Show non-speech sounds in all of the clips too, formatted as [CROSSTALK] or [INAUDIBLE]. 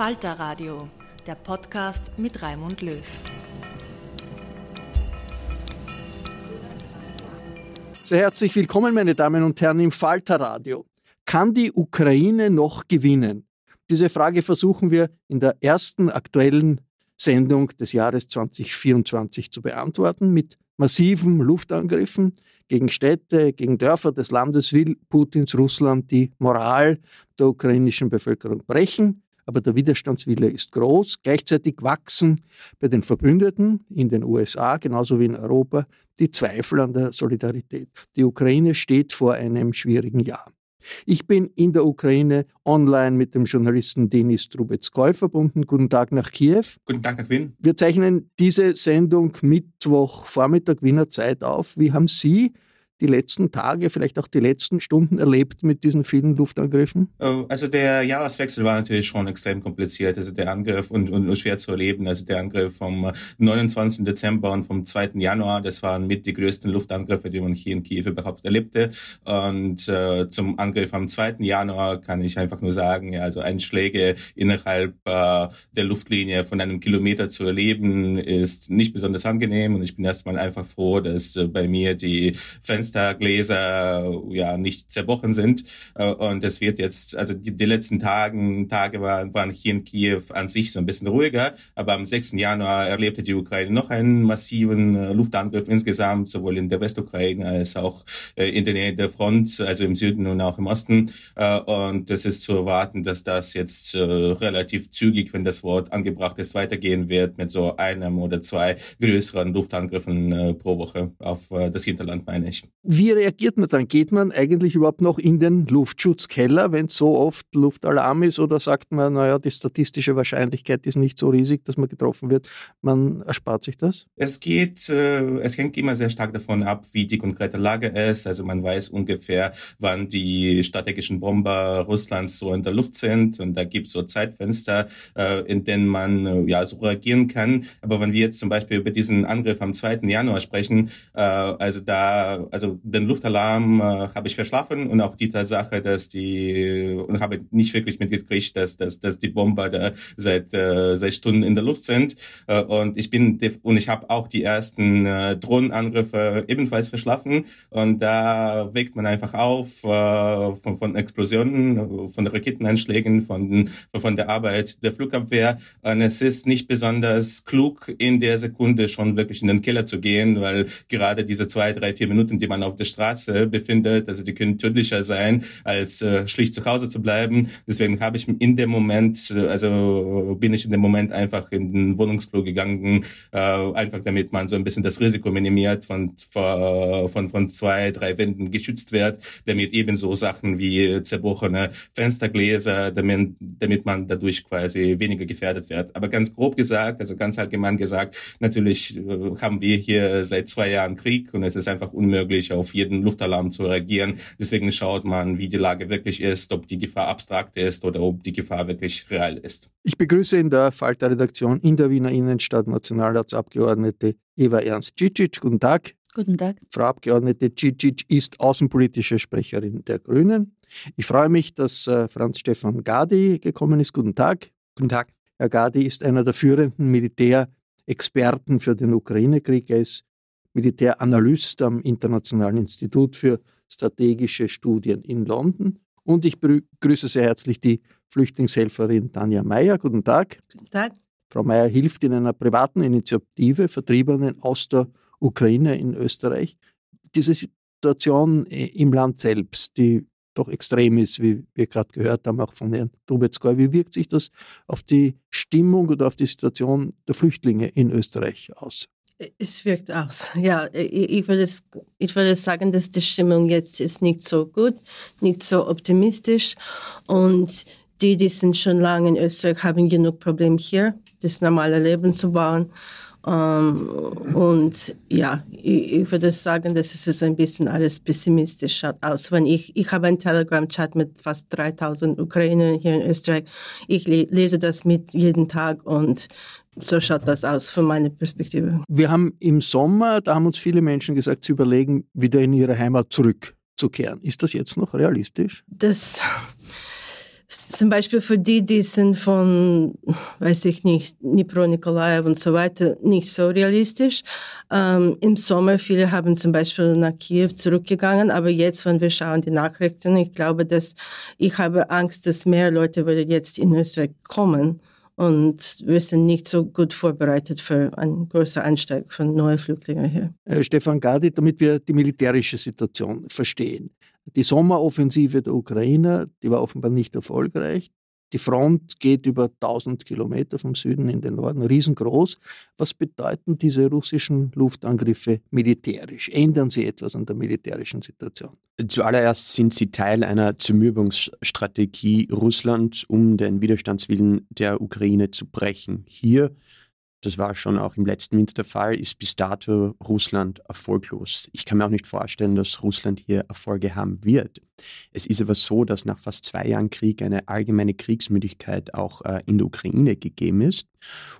Falter Radio, der Podcast mit Raimund Löw. Sehr herzlich willkommen, meine Damen und Herren, im Falter Radio. Kann die Ukraine noch gewinnen? Diese Frage versuchen wir in der ersten aktuellen Sendung des Jahres 2024 zu beantworten. Mit massiven Luftangriffen gegen Städte, gegen Dörfer des Landes will Putins Russland die Moral der ukrainischen Bevölkerung brechen aber der Widerstandswille ist groß. Gleichzeitig wachsen bei den Verbündeten in den USA genauso wie in Europa die Zweifel an der Solidarität. Die Ukraine steht vor einem schwierigen Jahr. Ich bin in der Ukraine online mit dem Journalisten Denis Trubetskoy verbunden. Guten Tag nach Kiew. Guten Tag nach Wien. Wir zeichnen diese Sendung Mittwoch Vormittag Wiener Zeit auf. Wie haben Sie die letzten Tage, vielleicht auch die letzten Stunden erlebt mit diesen vielen Luftangriffen? Oh, also der Jahreswechsel war natürlich schon extrem kompliziert. Also der Angriff und, und schwer zu erleben. Also der Angriff vom 29. Dezember und vom 2. Januar, das waren mit die größten Luftangriffe, die man hier in Kiew überhaupt erlebte. Und äh, zum Angriff am 2. Januar kann ich einfach nur sagen, ja, also Einschläge innerhalb äh, der Luftlinie von einem Kilometer zu erleben, ist nicht besonders angenehm. Und ich bin erstmal einfach froh, dass äh, bei mir die Fenster Fenstergläser ja nicht zerbrochen sind. Äh, und es wird jetzt, also die, die letzten Tagen, Tage waren, waren hier in Kiew an sich so ein bisschen ruhiger. Aber am 6. Januar erlebte die Ukraine noch einen massiven äh, Luftangriff insgesamt, sowohl in der Westukraine als auch äh, in der Nähe der Front, also im Süden und auch im Osten. Und es ist zu erwarten, dass das jetzt relativ zügig, wenn das Wort angebracht ist, weitergehen wird mit so einem oder zwei größeren Luftangriffen pro Woche auf das Hinterland, meine ich. Wie reagiert man dann? Geht man eigentlich überhaupt noch in den Luftschutzkeller, wenn so oft Luftalarm ist? Oder sagt man, naja, die statistische Wahrscheinlichkeit ist nicht so riesig, dass man getroffen wird, man erspart sich das? Es geht, äh, es hängt immer sehr stark davon ab, wie die konkrete Lage ist. Also man weiß ungefähr, wann die strategischen Bomber Russlands so in der Luft sind. Und da gibt es so Zeitfenster, äh, in denen man äh, ja so reagieren kann. Aber wenn wir jetzt zum Beispiel über diesen Angriff am 2. Januar sprechen, äh, also da, also den Luftalarm äh, habe ich verschlafen und auch die Tatsache, dass die und habe nicht wirklich mitgekriegt, dass, dass, dass die Bomber da seit äh, sechs Stunden in der Luft sind. Äh, und ich bin und ich habe auch die ersten äh, Drohnenangriffe ebenfalls verschlafen. Und da weckt man einfach auf äh, von, von Explosionen, von Raketeneinschlägen, von, von der Arbeit der Flugabwehr. Und es ist nicht besonders klug, in der Sekunde schon wirklich in den Keller zu gehen, weil gerade diese zwei, drei, vier Minuten, die man auf der Straße befindet, also die können tödlicher sein, als äh, schlicht zu Hause zu bleiben. Deswegen habe ich in dem Moment, also bin ich in dem Moment einfach in den Wohnungsflur gegangen, äh, einfach damit man so ein bisschen das Risiko minimiert, von, von, von zwei, drei Wänden geschützt wird, damit ebenso Sachen wie zerbrochene Fenstergläser, damit, damit man dadurch quasi weniger gefährdet wird. Aber ganz grob gesagt, also ganz allgemein gesagt, natürlich äh, haben wir hier seit zwei Jahren Krieg und es ist einfach unmöglich, auf jeden Luftalarm zu reagieren. Deswegen schaut man, wie die Lage wirklich ist, ob die Gefahr abstrakt ist oder ob die Gefahr wirklich real ist. Ich begrüße in der Falter-Redaktion in der Wiener Innenstadt Nationalratsabgeordnete Eva Ernst Cicic. Guten Tag. Guten Tag. Frau Abgeordnete Cicic ist außenpolitische Sprecherin der Grünen. Ich freue mich, dass äh, Franz Stefan Gadi gekommen ist. Guten Tag. Guten Tag. Herr Gadi ist einer der führenden Militärexperten für den Ukraine-Krieg. Er ist Militäranalyst am Internationalen Institut für strategische Studien in London. Und ich begrüße sehr herzlich die Flüchtlingshelferin Tanja Meyer. Guten Tag. Guten Tag. Frau Meyer hilft in einer privaten Initiative Vertriebenen aus der Ukraine in Österreich. Diese Situation im Land selbst, die doch extrem ist, wie wir gerade gehört haben, auch von Herrn Trubetskoy. Wie wirkt sich das auf die Stimmung oder auf die Situation der Flüchtlinge in Österreich aus? Es wirkt aus. Ja, ich würde, ich würde sagen, dass die Stimmung jetzt ist nicht so gut, nicht so optimistisch. Und die, die sind schon lange in Österreich, haben genug Probleme hier, das normale Leben zu bauen. Um, und ja, ich, würde sagen, dass es ein bisschen alles pessimistisch schaut aus. Wenn ich, ich habe einen Telegram-Chat mit fast 3000 Ukrainern hier in Österreich. Ich lese das mit jeden Tag und so schaut das aus von meiner Perspektive. Wir haben im Sommer, da haben uns viele Menschen gesagt, sie überlegen, wieder in ihre Heimat zurückzukehren. Ist das jetzt noch realistisch? Das zum Beispiel für die, die sind von, weiß ich nicht, Dnipro, Nikolaev und so weiter, nicht so realistisch. Ähm, Im Sommer, viele haben zum Beispiel nach Kiew zurückgegangen, aber jetzt, wenn wir schauen die Nachrichten, ich glaube, dass ich habe Angst, dass mehr Leute würden jetzt in Österreich kommen und wir sind nicht so gut vorbereitet für einen großen Anstieg von neuen Flüchtlingen hier. Äh, Stefan Gadi, damit wir die militärische Situation verstehen. Die Sommeroffensive der Ukrainer, die war offenbar nicht erfolgreich. Die Front geht über 1000 Kilometer vom Süden in den Norden, riesengroß. Was bedeuten diese russischen Luftangriffe militärisch? Ändern sie etwas an der militärischen Situation? Zuallererst sind sie Teil einer Zermürbungsstrategie Russlands, um den Widerstandswillen der Ukraine zu brechen. Hier das war schon auch im letzten Winter der Fall, ist bis dato Russland erfolglos. Ich kann mir auch nicht vorstellen, dass Russland hier Erfolge haben wird. Es ist aber so, dass nach fast zwei Jahren Krieg eine allgemeine Kriegsmüdigkeit auch äh, in der Ukraine gegeben ist.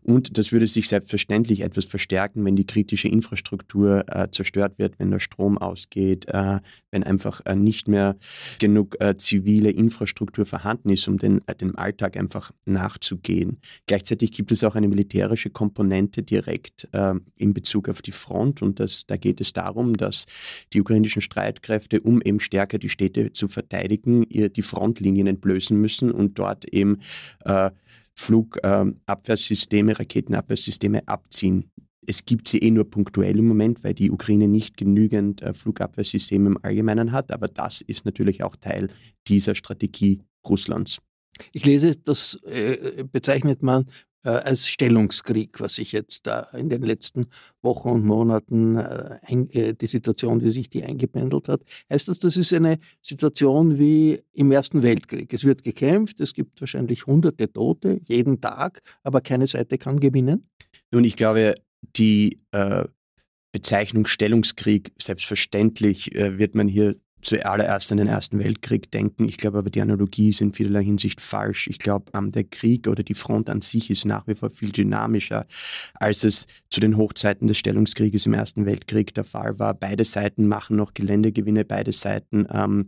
Und das würde sich selbstverständlich etwas verstärken, wenn die kritische Infrastruktur äh, zerstört wird, wenn der Strom ausgeht, äh, wenn einfach äh, nicht mehr genug äh, zivile Infrastruktur vorhanden ist, um den, dem Alltag einfach nachzugehen. Gleichzeitig gibt es auch eine militärische Komponente direkt äh, in Bezug auf die Front. Und das, da geht es darum, dass die ukrainischen Streitkräfte, um eben stärker die Städte zu verteidigen, ihr die Frontlinien entblößen müssen und dort eben Flugabwehrsysteme, Raketenabwehrsysteme abziehen. Es gibt sie eh nur punktuell im Moment, weil die Ukraine nicht genügend äh, Flugabwehrsysteme im Allgemeinen hat, aber das ist natürlich auch Teil dieser Strategie Russlands. Ich lese, das äh, bezeichnet man äh, als Stellungskrieg, was sich jetzt da in den letzten Wochen und Monaten äh, ein, äh, die Situation, wie sich die eingependelt hat. Heißt das, das ist eine Situation wie im Ersten Weltkrieg. Es wird gekämpft, es gibt wahrscheinlich hunderte Tote jeden Tag, aber keine Seite kann gewinnen? Nun, ich glaube, die äh, Bezeichnung Stellungskrieg, selbstverständlich äh, wird man hier zuallererst an den Ersten Weltkrieg denken. Ich glaube aber, die Analogie ist in vielerlei Hinsicht falsch. Ich glaube, ähm, der Krieg oder die Front an sich ist nach wie vor viel dynamischer, als es zu den Hochzeiten des Stellungskrieges im Ersten Weltkrieg der Fall war. Beide Seiten machen noch Geländegewinne, beide Seiten, ähm,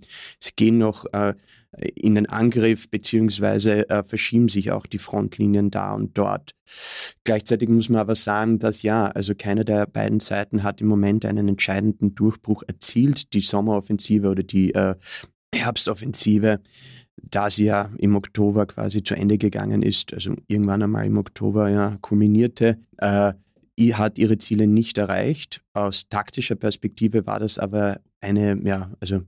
gehen noch äh, in den Angriff, beziehungsweise äh, verschieben sich auch die Frontlinien da und dort. Gleichzeitig muss man aber sagen, dass ja, also keine der beiden Seiten hat im Moment einen entscheidenden Durchbruch erzielt. Die Sommeroffensive oder die äh, Herbstoffensive, da sie ja im Oktober quasi zu Ende gegangen ist, also irgendwann einmal im Oktober ja kulminierte, äh, hat ihre Ziele nicht erreicht. Aus taktischer Perspektive war das aber eine, ja, also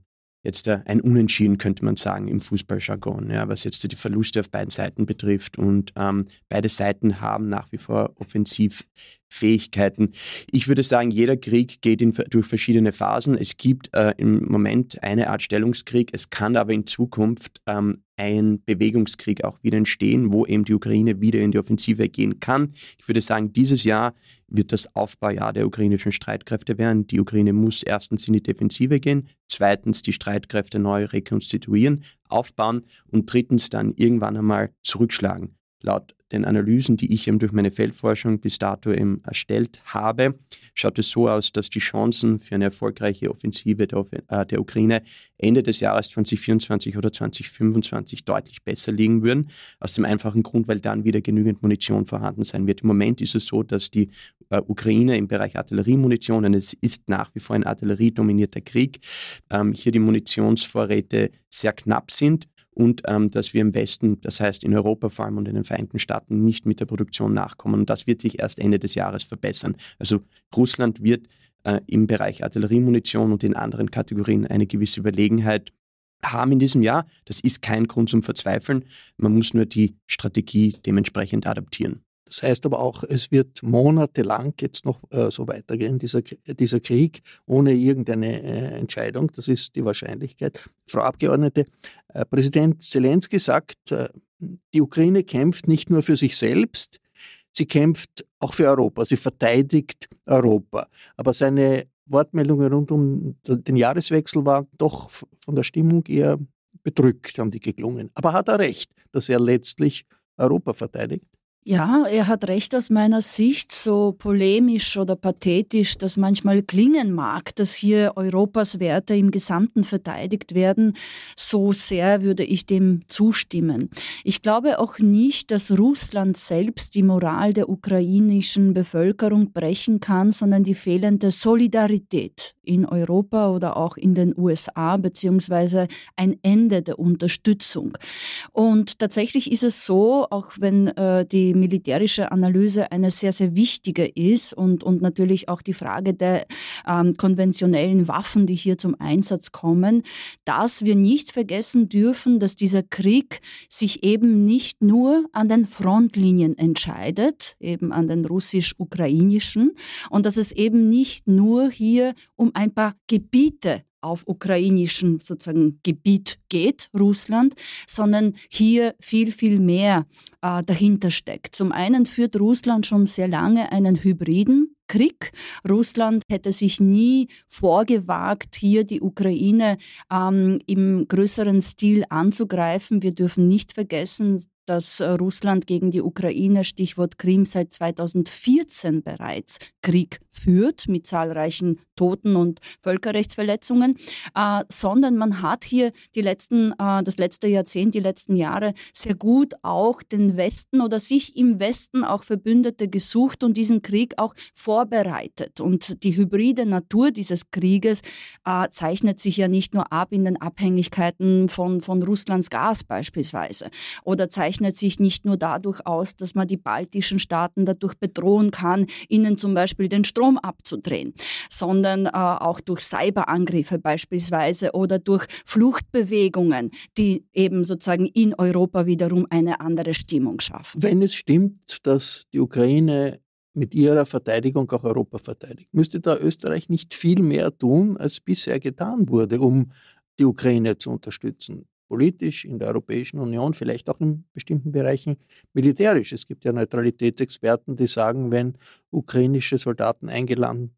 jetzt äh, ein Unentschieden, könnte man sagen, im Fußballjargon, ja, was jetzt die Verluste auf beiden Seiten betrifft. Und ähm, beide Seiten haben nach wie vor Offensivfähigkeiten. Ich würde sagen, jeder Krieg geht in, durch verschiedene Phasen. Es gibt äh, im Moment eine Art Stellungskrieg. Es kann aber in Zukunft ähm, ein Bewegungskrieg auch wieder entstehen, wo eben die Ukraine wieder in die Offensive gehen kann. Ich würde sagen, dieses Jahr wird das Aufbaujahr der ukrainischen Streitkräfte werden. Die Ukraine muss erstens in die Defensive gehen, zweitens die Streitkräfte neu rekonstituieren, aufbauen und drittens dann irgendwann einmal zurückschlagen. Laut den Analysen, die ich eben durch meine Feldforschung bis dato eben erstellt habe, schaut es so aus, dass die Chancen für eine erfolgreiche Offensive der, äh, der Ukraine Ende des Jahres 2024 oder 2025 deutlich besser liegen würden. Aus dem einfachen Grund, weil dann wieder genügend Munition vorhanden sein wird. Im Moment ist es so, dass die äh, Ukraine im Bereich Artilleriemunition, und es ist nach wie vor ein artilleriedominierter Krieg, ähm, hier die Munitionsvorräte sehr knapp sind und ähm, dass wir im Westen, das heißt in Europa vor allem und in den Vereinigten Staaten, nicht mit der Produktion nachkommen. Und das wird sich erst Ende des Jahres verbessern. Also Russland wird äh, im Bereich Artilleriemunition und in anderen Kategorien eine gewisse Überlegenheit haben in diesem Jahr. Das ist kein Grund zum Verzweifeln. Man muss nur die Strategie dementsprechend adaptieren. Das heißt aber auch, es wird monatelang jetzt noch äh, so weitergehen, dieser, dieser Krieg, ohne irgendeine äh, Entscheidung. Das ist die Wahrscheinlichkeit. Frau Abgeordnete, äh, Präsident Zelensky sagt, äh, die Ukraine kämpft nicht nur für sich selbst, sie kämpft auch für Europa, sie verteidigt Europa. Aber seine Wortmeldungen rund um den Jahreswechsel waren doch von der Stimmung eher bedrückt, haben die geklungen. Aber hat er recht, dass er letztlich Europa verteidigt? Ja, er hat recht aus meiner Sicht, so polemisch oder pathetisch das manchmal klingen mag, dass hier Europas Werte im Gesamten verteidigt werden. So sehr würde ich dem zustimmen. Ich glaube auch nicht, dass Russland selbst die Moral der ukrainischen Bevölkerung brechen kann, sondern die fehlende Solidarität in Europa oder auch in den USA, beziehungsweise ein Ende der Unterstützung. Und tatsächlich ist es so, auch wenn äh, die militärische Analyse eine sehr, sehr wichtige ist und, und natürlich auch die Frage der ähm, konventionellen Waffen, die hier zum Einsatz kommen, dass wir nicht vergessen dürfen, dass dieser Krieg sich eben nicht nur an den Frontlinien entscheidet, eben an den russisch-ukrainischen, und dass es eben nicht nur hier um ein paar Gebiete auf ukrainischem sozusagen Gebiet geht, Russland, sondern hier viel, viel mehr äh, dahinter steckt. Zum einen führt Russland schon sehr lange einen hybriden Krieg. Russland hätte sich nie vorgewagt, hier die Ukraine ähm, im größeren Stil anzugreifen. Wir dürfen nicht vergessen, dass äh, Russland gegen die Ukraine, Stichwort Krim, seit 2014 bereits Krieg führt mit zahlreichen Toten und Völkerrechtsverletzungen, äh, sondern man hat hier die letzten, äh, das letzte Jahrzehnt, die letzten Jahre sehr gut auch den Westen oder sich im Westen auch Verbündete gesucht und diesen Krieg auch vorbereitet. Und die hybride Natur dieses Krieges äh, zeichnet sich ja nicht nur ab in den Abhängigkeiten von, von Russlands Gas beispielsweise oder zeichnet zeichnet sich nicht nur dadurch aus, dass man die baltischen Staaten dadurch bedrohen kann, ihnen zum Beispiel den Strom abzudrehen, sondern äh, auch durch Cyberangriffe beispielsweise oder durch Fluchtbewegungen, die eben sozusagen in Europa wiederum eine andere Stimmung schaffen. Wenn es stimmt, dass die Ukraine mit ihrer Verteidigung auch Europa verteidigt. Müsste da Österreich nicht viel mehr tun, als bisher getan wurde, um die Ukraine zu unterstützen? Politisch in der Europäischen Union, vielleicht auch in bestimmten Bereichen militärisch. Es gibt ja Neutralitätsexperten, die sagen, wenn ukrainische Soldaten eingeladen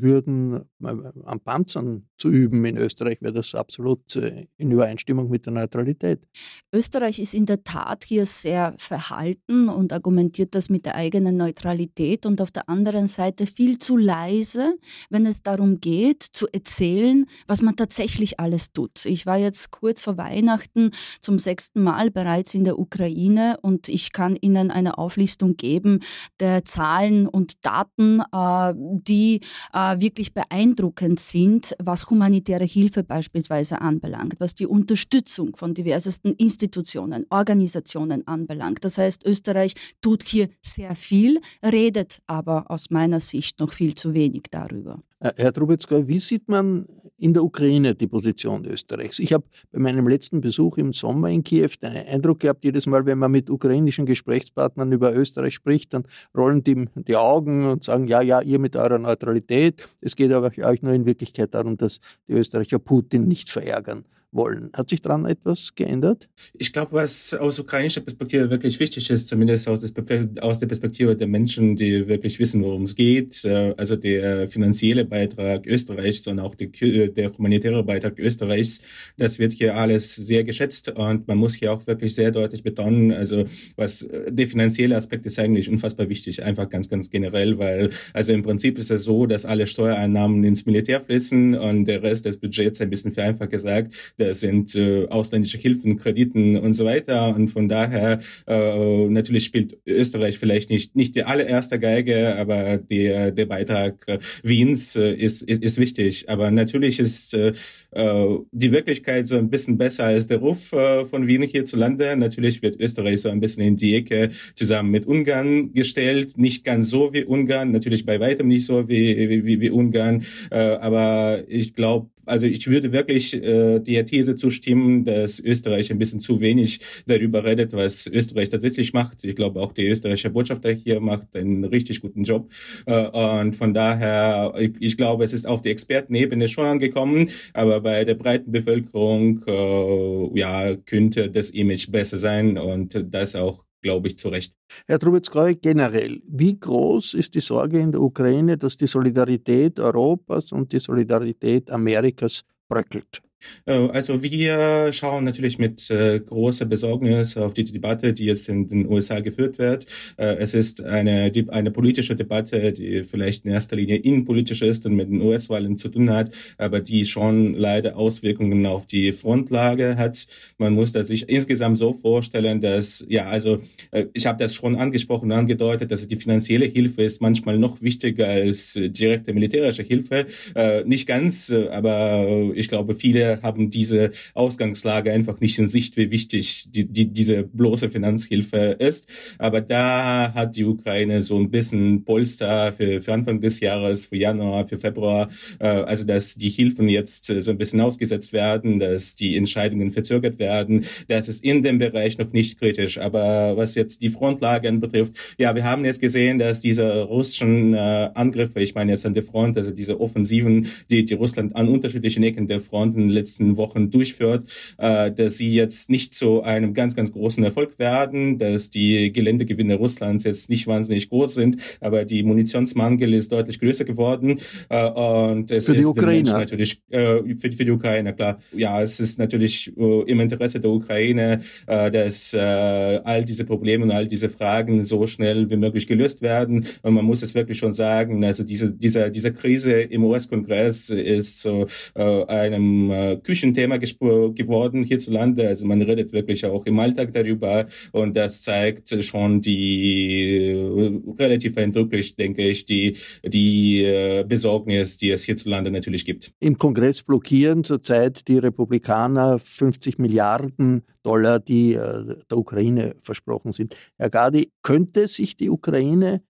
würden, äh, am Panzern zu üben in Österreich, wäre das absolut äh, in Übereinstimmung mit der Neutralität. Österreich ist in der Tat hier sehr verhalten und argumentiert das mit der eigenen Neutralität und auf der anderen Seite viel zu leise, wenn es darum geht, zu erzählen, was man tatsächlich alles tut. Ich war jetzt kurz vor Weihnachten zum sechsten Mal bereits in der Ukraine und ich kann Ihnen eine Auflistung geben der Zahlen und Daten, äh, die äh, wirklich beeindruckend sind, was humanitäre Hilfe beispielsweise anbelangt, was die Unterstützung von diversesten Institutionen, Organisationen anbelangt. Das heißt, Österreich tut hier sehr viel, redet aber aus meiner Sicht noch viel zu wenig darüber. Äh, Herr Trubitzka, wie sieht man in der Ukraine die Position Österreichs? Ich habe bei meinem letzten Besuch im Sommer in Kiew den Eindruck gehabt, jedes Mal, wenn man mit ukrainischen Gesprächspartnern über Österreich spricht, dann rollen die die Augen und sagen, ja, ja, ihr mit eurer Neutralität. Es geht aber euch nur in Wirklichkeit darum, dass die Österreicher Putin nicht verärgern wollen. Hat sich daran etwas geändert? Ich glaube, was aus ukrainischer Perspektive wirklich wichtig ist, zumindest aus, der Perspektive der Menschen, die wirklich wissen, worum es geht, äh, also der finanzielle Beitrag Österreichs und auch der humanitäre Beitrag Österreichs, das wird hier alles sehr geschätzt und man muss hier auch wirklich sehr deutlich betonen, also was äh, der finanzielle Aspekt ist eigentlich unfassbar wichtig, einfach ganz, ganz generell, weil also im Prinzip ist es so, dass alle Steuereinnahmen ins Militär fließen und der Rest des Budgets, ein bisschen vereinfacht gesagt, sind äh, ausländische Hilfen, Krediten und so weiter. Und von daher äh, natürlich spielt Österreich vielleicht nicht nicht die allererste Geige, aber der der Beitrag Wiens äh, ist, ist ist wichtig. Aber natürlich ist äh, äh, die Wirklichkeit so ein bisschen besser als der Ruf äh, von Wien hierzulande. Natürlich wird Österreich so ein bisschen in die Ecke zusammen mit Ungarn gestellt. Nicht ganz so wie Ungarn, natürlich bei weitem nicht so wie, wie, wie Ungarn. Äh, aber ich glaube, also ich würde wirklich äh, der These zustimmen, dass Österreich ein bisschen zu wenig darüber redet, was Österreich tatsächlich macht. Ich glaube, auch der österreichische Botschafter hier macht einen richtig guten Job. Äh, und von daher, ich, ich glaube, es ist auf die Expertenebene schon angekommen, aber bei der breiten Bevölkerung äh, ja könnte das Image besser sein und das auch glaube ich, zu Recht. Herr Trubitzkeu, generell, wie groß ist die Sorge in der Ukraine, dass die Solidarität Europas und die Solidarität Amerikas bröckelt? Äh, also wir schauen natürlich mit äh, großer Besorgnis auf die Debatte, die jetzt in den USA geführt wird. Äh, es ist eine, eine politische Debatte, die vielleicht in erster Linie innenpolitisch ist und mit den US-Wahlen zu tun hat, aber die schon leider Auswirkungen auf die Frontlage hat. Man muss das sich insgesamt so vorstellen, dass, ja, also äh, ich habe das schon angesprochen und angedeutet, dass die finanzielle Hilfe ist manchmal noch wichtiger als äh, direkte militärische Hilfe. Äh, nicht ganz, aber ich glaube, viele haben diese Ausgangslage einfach nicht in Sicht, wie wichtig die, die, diese bloße Finanzhilfe ist. Aber da hat die Ukraine so ein bisschen Polster für, für Anfang des Jahres, für Januar, für Februar, äh, also dass die Hilfen jetzt äh, so ein bisschen ausgesetzt werden, dass die Entscheidungen verzögert werden. Das ist in dem Bereich noch nicht kritisch. Aber was jetzt die Frontlagen betrifft, ja, wir haben jetzt gesehen, dass diese russischen äh, Angriffe, ich meine jetzt an der Front, also diese Offensiven, die, die Russland an unterschiedlichen Ecken der Fronten letzten Wochen durchführt, äh, dass sie jetzt nicht zu einem ganz, ganz großen Erfolg werden, dass die Geländegewinne Russlands jetzt nicht wahnsinnig groß sind, aber die Munitionsmangel ist deutlich größer geworden. Äh, und es für die ist Ukraine natürlich äh, für, für die Ukraine klar. Ja, es ist natürlich äh, im Interesse der Ukraine, äh, dass äh, all diese Probleme und all diese Fragen so schnell wie möglich gelöst werden. Und man muss es wirklich schon sagen, also diese diese diese Krise im US-Kongress ist zu äh, einem äh, Küchenthema geworden hierzulande. Also man redet wirklich auch im Alltag darüber und das zeigt schon die äh, relativ eindrücklich, denke ich, die, die äh, Besorgnis, die es hierzulande natürlich gibt. Im Kongress blockieren zurzeit die Republikaner 50 Milliarden Dollar, die äh, der Ukraine versprochen sind. Herr Gadi, könnte sich die Ukraine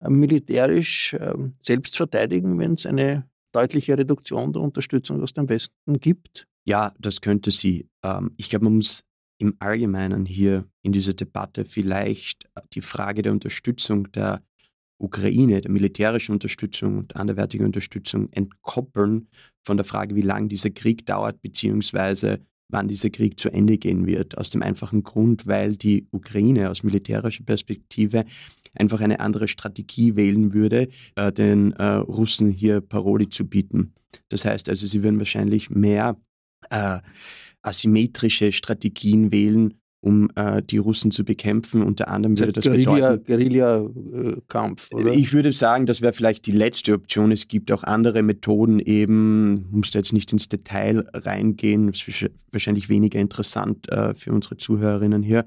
militärisch ähm, selbst verteidigen, wenn es eine deutliche Reduktion der Unterstützung aus dem Westen gibt? Ja, das könnte sie. Ähm, ich glaube, man muss im Allgemeinen hier in dieser Debatte vielleicht äh, die Frage der Unterstützung der Ukraine, der militärischen Unterstützung und anderwertigen Unterstützung entkoppeln von der Frage, wie lange dieser Krieg dauert, beziehungsweise wann dieser Krieg zu Ende gehen wird. Aus dem einfachen Grund, weil die Ukraine aus militärischer Perspektive einfach eine andere Strategie wählen würde, äh, den äh, Russen hier Paroli zu bieten. Das heißt also, sie würden wahrscheinlich mehr äh, asymmetrische Strategien wählen, um äh, die Russen zu bekämpfen. Unter anderem würde das, das Guerilla, bedeuten... Guerilla-Kampf, oder? Ich würde sagen, das wäre vielleicht die letzte Option. Es gibt auch andere Methoden eben, muss da jetzt nicht ins Detail reingehen, das ist wahrscheinlich weniger interessant äh, für unsere Zuhörerinnen hier.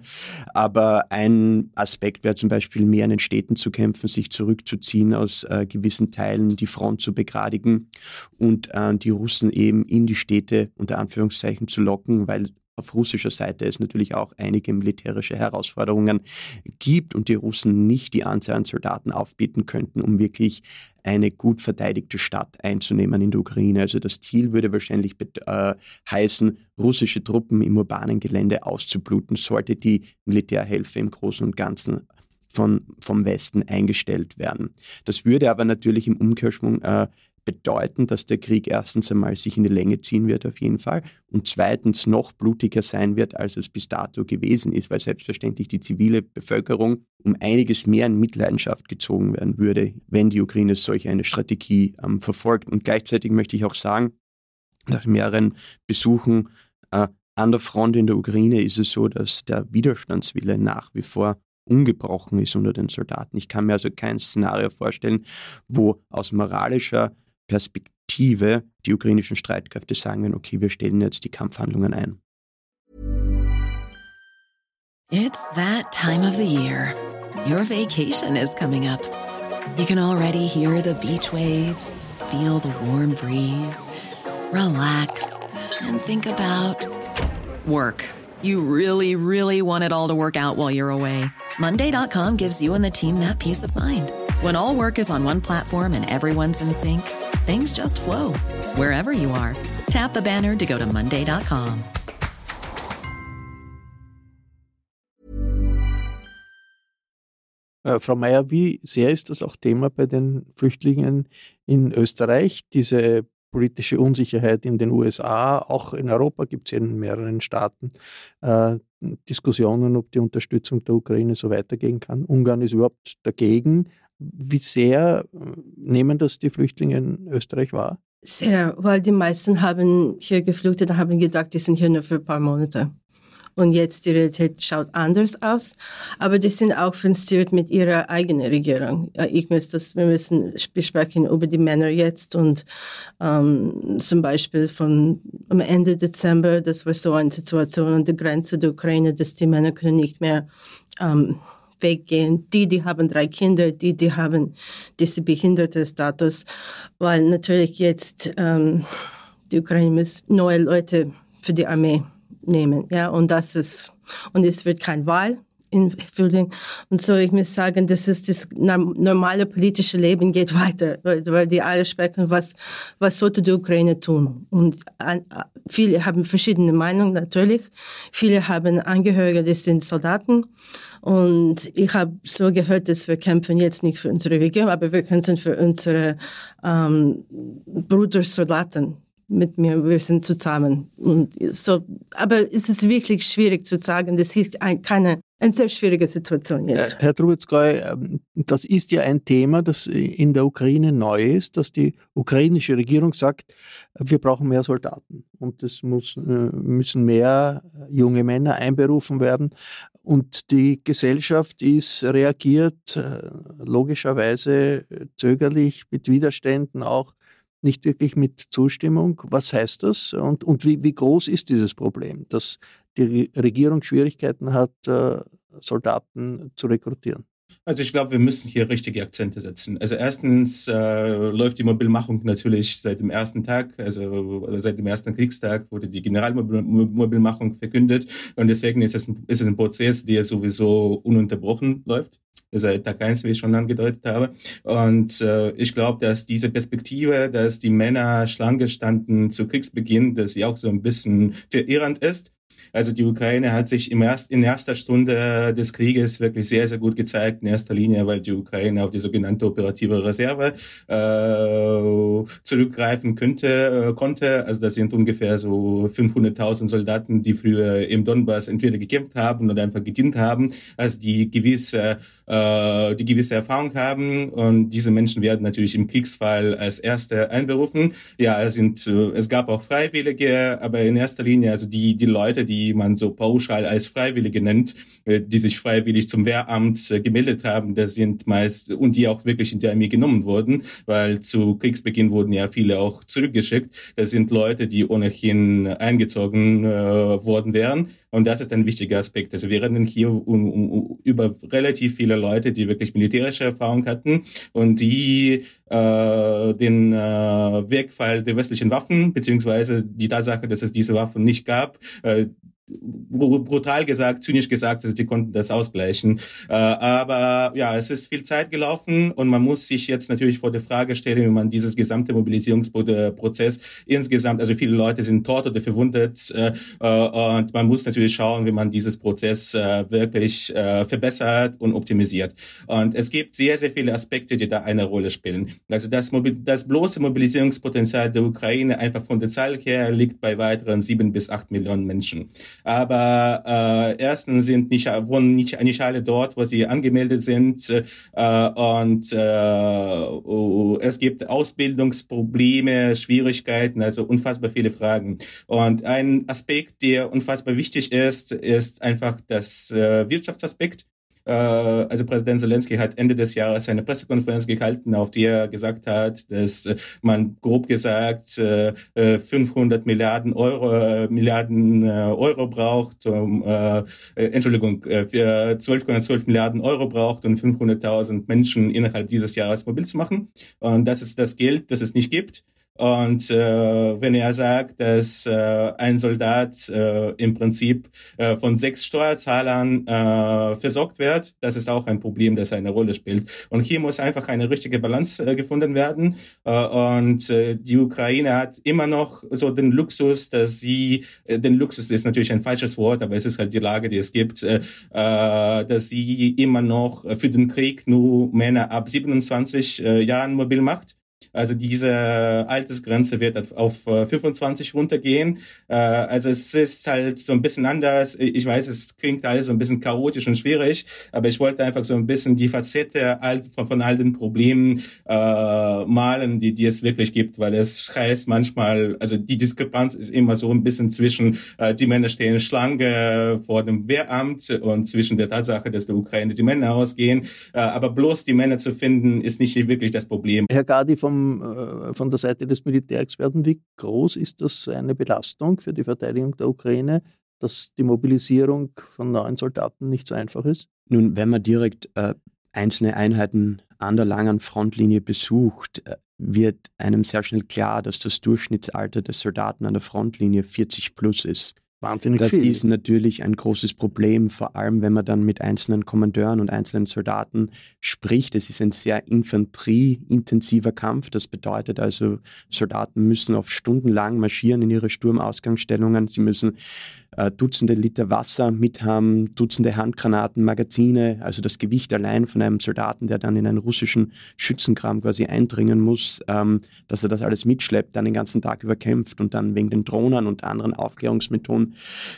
Aber ein Aspekt wäre zum Beispiel mehr in den Städten zu kämpfen, sich zurückzuziehen aus äh, gewissen Teilen, die Front zu begradigen und äh, die Russen eben in die Städte unter Anführungszeichen zu locken, weil auf russischer Seite es natürlich auch einige militärische Herausforderungen gibt und die Russen nicht die Anzahl an Soldaten aufbieten könnten, um wirklich eine gut verteidigte Stadt einzunehmen in der Ukraine. Also das Ziel würde wahrscheinlich äh, heißen, russische Truppen im urbanen Gelände auszubluten, sollte die Militärhilfe im Großen und Ganzen von, vom Westen eingestellt werden. Das würde aber natürlich im Umkehrschwung äh, bedeuten, dass der Krieg erstens einmal sich in die Länge ziehen wird auf jeden Fall und zweitens noch blutiger sein wird, als es bis dato gewesen ist, weil selbstverständlich die zivile Bevölkerung um einiges mehr in Mitleidenschaft gezogen werden würde, wenn die Ukraine solch eine Strategie ähm, verfolgt. Und gleichzeitig möchte ich auch sagen, nach mehreren Besuchen äh, an der Front in der Ukraine ist es so, dass der Widerstandswille nach wie vor ungebrochen ist unter den Soldaten. Ich kann mir also kein Szenario vorstellen, wo aus moralischer Perspektive die ukrainischen Streitkräfte sagen werden, okay, wir stellen jetzt die Kampfhandlungen ein. It's that time of the year. Your vacation is coming up. You can already hear the beach waves, feel the warm breeze, relax and think about work. You really, really want it all to work out while you're away. Monday.com gives you and the team that peace of mind. When all work is on one platform and everyone's in sync, things just flow wherever you are. Tap the banner to go to Monday.com. Äh, Frau Mayer, wie sehr ist das auch Thema bei den Flüchtlingen in Österreich, diese politische Unsicherheit in den USA, auch in Europa gibt es in mehreren Staaten äh, Diskussionen, ob die Unterstützung der Ukraine so weitergehen kann. Ungarn ist überhaupt dagegen. Wie sehr äh, nehmen das die Flüchtlinge in Österreich wahr? Sehr, weil die meisten haben hier geflüchtet und haben gedacht, die sind hier nur für ein paar Monate. Und jetzt die Realität schaut anders aus. Aber die sind auch frustriert mit ihrer eigenen Regierung. Ich muss das, wir müssen besprechen über die Männer jetzt und ähm, zum Beispiel von am Ende Dezember, das war so eine Situation an der Grenze der Ukraine, dass die Männer können nicht mehr ähm, weggehen. Die, die haben drei Kinder, die, die haben diese behinderte Status, weil natürlich jetzt ähm, die Ukraine muss neue Leute für die Armee nehmen. Ja, und das ist, und es wird kein Wahl in Frühling. Und so, ich muss sagen, das ist das normale politische Leben geht weiter, weil die alle sprechen, was, was sollte die Ukraine tun? Und viele haben verschiedene Meinungen, natürlich. Viele haben Angehörige, die sind Soldaten. Und ich habe so gehört, dass wir kämpfen jetzt nicht für unsere Regierung, aber wir kämpfen für unsere ähm, Brudersoldaten mit mir, wir sind zusammen. Und so, aber es ist wirklich schwierig zu sagen, das ist ein, keine, eine sehr schwierige Situation jetzt. Herr Trubitzkoy, ähm, das ist ja ein Thema, das in der Ukraine neu ist, dass die ukrainische Regierung sagt, wir brauchen mehr Soldaten und es äh, müssen mehr junge Männer einberufen werden. Und die Gesellschaft ist reagiert äh, logischerweise zögerlich mit Widerständen auch nicht wirklich mit Zustimmung. Was heißt das und, und wie, wie groß ist dieses Problem, dass die Regierung Schwierigkeiten hat, äh, Soldaten zu rekrutieren? Also ich glaube, wir müssen hier richtige Akzente setzen. Also erstens äh, läuft die Mobilmachung natürlich seit dem ersten Tag, also seit dem ersten Kriegstag wurde die Generalmobilmachung verkündet und deswegen ist es ein, ist es ein Prozess, der sowieso ununterbrochen läuft seit Tag eins, wie ich schon angedeutet habe. Und äh, ich glaube, dass diese Perspektive, dass die Männer Schlange standen zu Kriegsbeginn, dass sie auch so ein bisschen verirrend ist. Also die Ukraine hat sich im erst, in erster Stunde des Krieges wirklich sehr, sehr gut gezeigt, in erster Linie, weil die Ukraine auf die sogenannte operative Reserve äh, zurückgreifen könnte, äh, konnte. Also das sind ungefähr so 500.000 Soldaten, die früher im Donbass entweder gekämpft haben oder einfach gedient haben, also die gewisse äh, die gewisse Erfahrung haben. Und diese Menschen werden natürlich im Kriegsfall als Erste einberufen. Ja, es sind, äh, es gab auch Freiwillige, aber in erster Linie, also die, die Leute, die man so pauschal als Freiwillige nennt, äh, die sich freiwillig zum Wehramt äh, gemeldet haben, das sind meist, und die auch wirklich in die Armee genommen wurden, weil zu Kriegsbeginn wurden ja viele auch zurückgeschickt. Das sind Leute, die ohnehin eingezogen äh, worden wären. Und das ist ein wichtiger Aspekt. Also wir reden hier um, um, über relativ viele Leute, die wirklich militärische Erfahrung hatten und die äh, den äh, Wegfall der westlichen Waffen beziehungsweise die Tatsache, dass es diese Waffen nicht gab, äh, brutal gesagt, zynisch gesagt, also die konnten das ausgleichen. Äh, aber ja, es ist viel Zeit gelaufen und man muss sich jetzt natürlich vor der Frage stellen, wie man dieses gesamte Mobilisierungsprozess insgesamt, also viele Leute sind tot oder verwundet äh, äh, und man muss natürlich schauen, wie man dieses Prozess äh, wirklich äh, verbessert und optimisiert. Und es gibt sehr, sehr viele Aspekte, die da eine Rolle spielen. Also das, das bloße Mobilisierungspotenzial der Ukraine einfach von der Zahl her liegt bei weiteren sieben bis acht Millionen Menschen. Aber äh, erstens sind nicht, wohnen nicht, nicht alle dort, wo sie angemeldet sind. Äh, und äh, es gibt Ausbildungsprobleme, Schwierigkeiten, also unfassbar viele Fragen. Und ein Aspekt, der unfassbar wichtig ist, ist einfach das äh, Wirtschaftsaspekt. Äh, also Präsident Zelensky hat Ende des Jahres eine Pressekonferenz gehalten, auf die er gesagt hat, dass man grob gesagt 500 äh, Milliarden Euro, Milliarden äh, Euro braucht, um, äh, Entschuldigung, für 12,12 Milliarden Euro braucht, um 500.000 Menschen innerhalb dieses Jahres mobil zu machen. Und das ist das Geld, das es nicht gibt. Und äh, wenn er sagt, dass äh, ein Soldat äh, im Prinzip äh, von sechs Steuerzahlern äh, versorgt wird, das ist auch ein Problem, das eine Rolle spielt. Und hier muss einfach eine richtige Balance äh, gefunden werden. Äh, und äh, die Ukraine hat immer noch so den Luxus, dass sie, äh, den Luxus ist natürlich ein falsches Wort, aber es ist halt die Lage, die es gibt, äh, äh dass sie immer noch für den Krieg nur Männer ab 27 äh, Jahren mobil macht. Also diese Altersgrenze wird auf 25 äh, runtergehen. Äh, also es ist halt so ein bisschen anders. Ich weiß, es klingt alles so ein bisschen chaotisch und schwierig, aber ich wollte einfach so ein bisschen die Facette von all den Problemen äh, malen, die, die es wirklich gibt, weil es heißt manchmal, also die Diskrepanz ist immer so ein bisschen zwischen, die Männer stehen Schlange vor dem Wehramt und zwischen der Tatsache, dass der Ukraine die Männer ausgehen. aber bloß die Männer zu finden, ist nicht wirklich das Problem. Herr Gadi, vom äh, von der Seite des Militärexperten, wie groß ist das eine Belastung für die Verteidigung der Ukraine, dass die Mobilisierung von neuen Soldaten nicht so einfach ist? Nun, wenn man direkt äh, einzelne Einheiten an der langen Frontlinie besucht, äh, wird einem sehr schnell klar, dass das Durchschnittsalter des Soldaten an der Frontlinie 40 plus ist. Wahnsinnig das viel. ist natürlich ein großes Problem, vor allem wenn man dann mit einzelnen Kommandeuren und einzelnen Soldaten spricht. Es ist ein sehr infanterieintensiver Kampf. Das bedeutet also, Soldaten müssen auf stundenlang marschieren in ihre Sturmausgangsstellungen. Sie müssen äh, Dutzende Liter Wasser mithaben, Dutzende Handgranaten, Magazine. Also das Gewicht allein von einem Soldaten, der dann in einen russischen Schützenkram quasi eindringen muss, ähm, dass er das alles mitschleppt, dann den ganzen Tag über kämpft und dann wegen den Drohnen und anderen Aufklärungsmethoden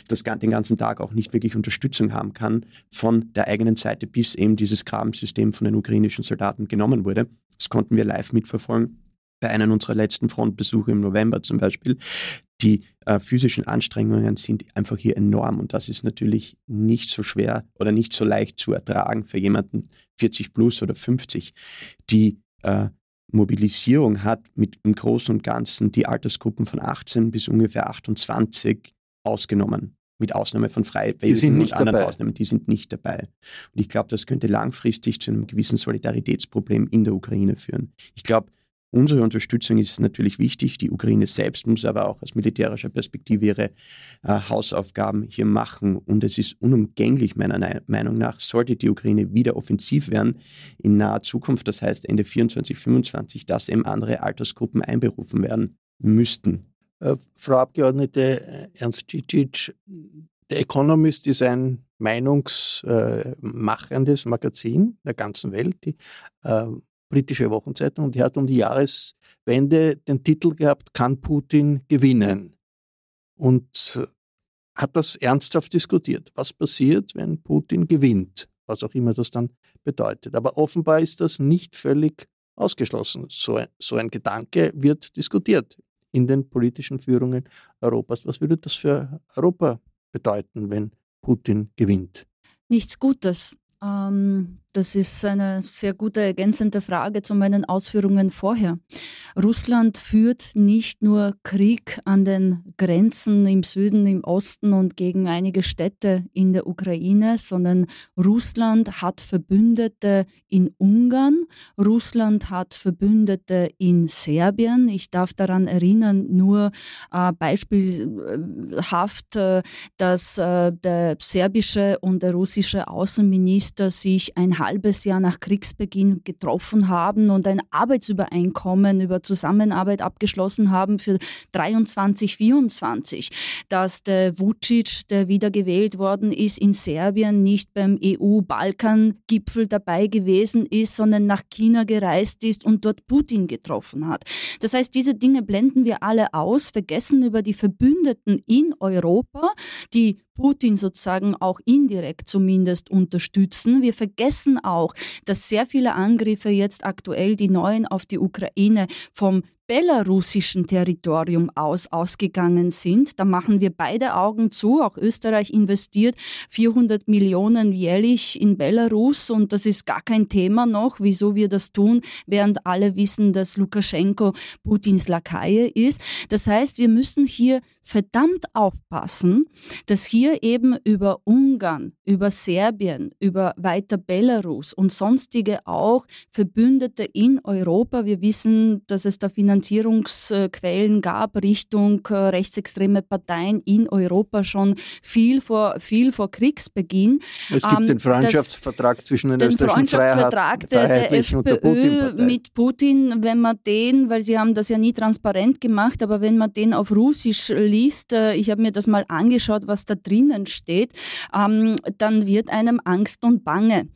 das, den ganzen Tag auch nicht wirklich Unterstützung haben kann von der eigenen Seite, bis eben dieses Grabensystem von den ukrainischen Soldaten genommen wurde. Das konnten wir live mitverfolgen bei einem unserer letzten Frontbesuche im November zum Beispiel. Die äh, physischen Anstrengungen sind einfach hier enorm und das ist natürlich nicht so schwer oder nicht so leicht zu ertragen für jemanden 40 plus oder 50. Die äh, Mobilisierung hat mit im Großen und Ganzen die Altersgruppen von 18 bis ungefähr 28 ausgenommen. Mit Ausnahme von Freiwilligen und anderen dabei. Ausnahmen, die sind nicht dabei. Und ich glaube, das könnte langfristig zu einem gewissen Solidaritätsproblem in der Ukraine führen. Ich glaube, Unsere Unterstützung ist natürlich wichtig. Die Ukraine selbst muss aber auch aus militärischer Perspektive ihre äh, Hausaufgaben hier machen. Und es ist unumgänglich, meiner Meinung nach, sollte die Ukraine wieder offensiv werden in naher Zukunft, das heißt Ende 24, 25, dass eben andere Altersgruppen einberufen werden müssten. Äh, Frau Abgeordnete äh, Ernst Cicic, der Economist ist ein meinungsmachendes Magazin der ganzen Welt. Die äh, britische Wochenzeitung, und die hat um die Jahreswende den Titel gehabt, kann Putin gewinnen? Und hat das ernsthaft diskutiert. Was passiert, wenn Putin gewinnt? was auch immer das dann bedeutet. Aber offenbar ist das nicht völlig ausgeschlossen. So ein, so ein Gedanke wird diskutiert in den politischen Führungen Europas. Was würde das für Europa bedeuten, wenn Putin gewinnt? Nichts Gutes. Ähm, das ist eine sehr gute ergänzende Frage zu meinen Ausführungen vorher. Russland führt nicht nur Krieg an den Grenzen im Süden, im Osten und gegen einige Städte in der Ukraine, sondern Russland hat Verbündete in Ungarn, Russland hat Verbündete in Serbien. Ich darf daran erinnern, nur äh, beispielhaft, äh, dass äh, der serbische und der russische Außenminister sich ein halbes Jahr nach Kriegsbeginn getroffen haben und ein Arbeitsübereinkommen über Zusammenarbeit abgeschlossen haben für 23, 24, dass der Vucic, der wieder gewählt worden ist, in Serbien nicht beim EU-Balkan-Gipfel dabei gewesen ist, sondern nach China gereist ist und dort Putin getroffen hat. Das heißt, diese Dinge blenden wir alle aus, vergessen über die Verbündeten in Europa, die Putin sozusagen auch indirekt zumindest unterstützen. Wir vergessen auch, dass sehr viele Angriffe jetzt aktuell, die neuen auf die Ukraine, vom belarussischen Territorium aus ausgegangen sind. Da machen wir beide Augen zu. Auch Österreich investiert 400 Millionen jährlich in Belarus und das ist gar kein Thema noch, wieso wir das tun, während alle wissen, dass Lukaschenko Putins Lakaie ist. Das heißt, wir müssen hier verdammt aufpassen, dass hier eben über Ungarn, über Serbien, über weiter Belarus und sonstige auch Verbündete in Europa, wir wissen, dass es da Finanzierungsquellen gab Richtung äh, rechtsextreme Parteien in Europa schon viel vor, viel vor Kriegsbeginn. Es gibt ähm, den Freundschaftsvertrag zwischen den, den österreichischen Freundschaftsvertrag der, der FPÖ Putin mit Putin, wenn man den, weil sie haben das ja nie transparent gemacht, aber wenn man den auf Russisch liest, äh, ich habe mir das mal angeschaut, was da drinnen steht, ähm, dann wird einem Angst und Bange,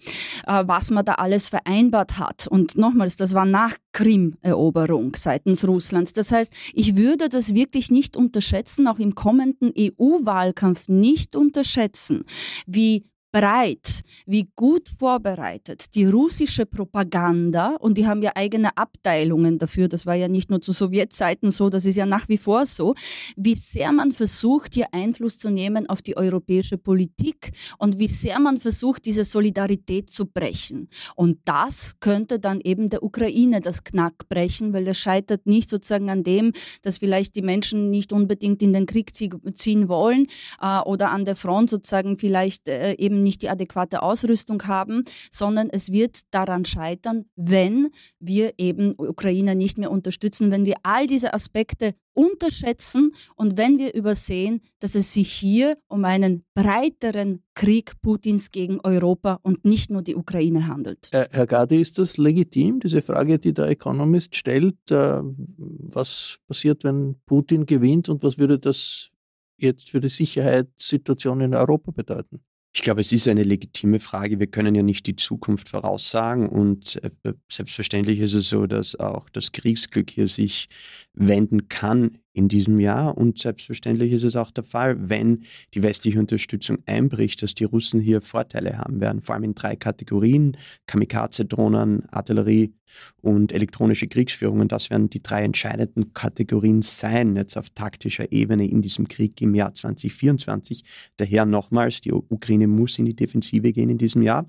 äh, was man da alles vereinbart hat. Und nochmals, das war nach Krim-Eroberung seitens Russlands. Das heißt, ich würde das wirklich nicht unterschätzen, auch im kommenden EU-Wahlkampf nicht unterschätzen, wie breit, wie gut vorbereitet. Die russische Propaganda, und die haben ja eigene Abteilungen dafür, das war ja nicht nur zu Sowjetzeiten so, das ist ja nach wie vor so, wie sehr man versucht, hier Einfluss zu nehmen auf die europäische Politik und wie sehr man versucht, diese Solidarität zu brechen. Und das könnte dann eben der Ukraine das Knack brechen, weil das scheitert nicht sozusagen an dem, dass vielleicht die Menschen nicht unbedingt in den Krieg ziehen wollen äh, oder an der Front sozusagen vielleicht äh, eben nicht die adäquate Ausrüstung haben, sondern es wird daran scheitern, wenn wir eben Ukraine nicht mehr unterstützen, wenn wir all diese Aspekte unterschätzen und wenn wir übersehen, dass es sich hier um einen breiteren Krieg Putins gegen Europa und nicht nur die Ukraine handelt. Äh, Herr Gadi, ist das legitim, diese Frage, die der Economist stellt? Äh, was passiert, wenn Putin gewinnt und was würde das jetzt für die Sicherheitssituation in Europa bedeuten? Ich glaube, es ist eine legitime Frage. Wir können ja nicht die Zukunft voraussagen und äh, selbstverständlich ist es so, dass auch das Kriegsglück hier sich wenden kann in diesem Jahr. Und selbstverständlich ist es auch der Fall, wenn die westliche Unterstützung einbricht, dass die Russen hier Vorteile haben werden, vor allem in drei Kategorien, Kamikaze-Drohnen, Artillerie und elektronische Kriegsführungen. Das werden die drei entscheidenden Kategorien sein, jetzt auf taktischer Ebene in diesem Krieg im Jahr 2024. Daher nochmals, die Ukraine muss in die Defensive gehen in diesem Jahr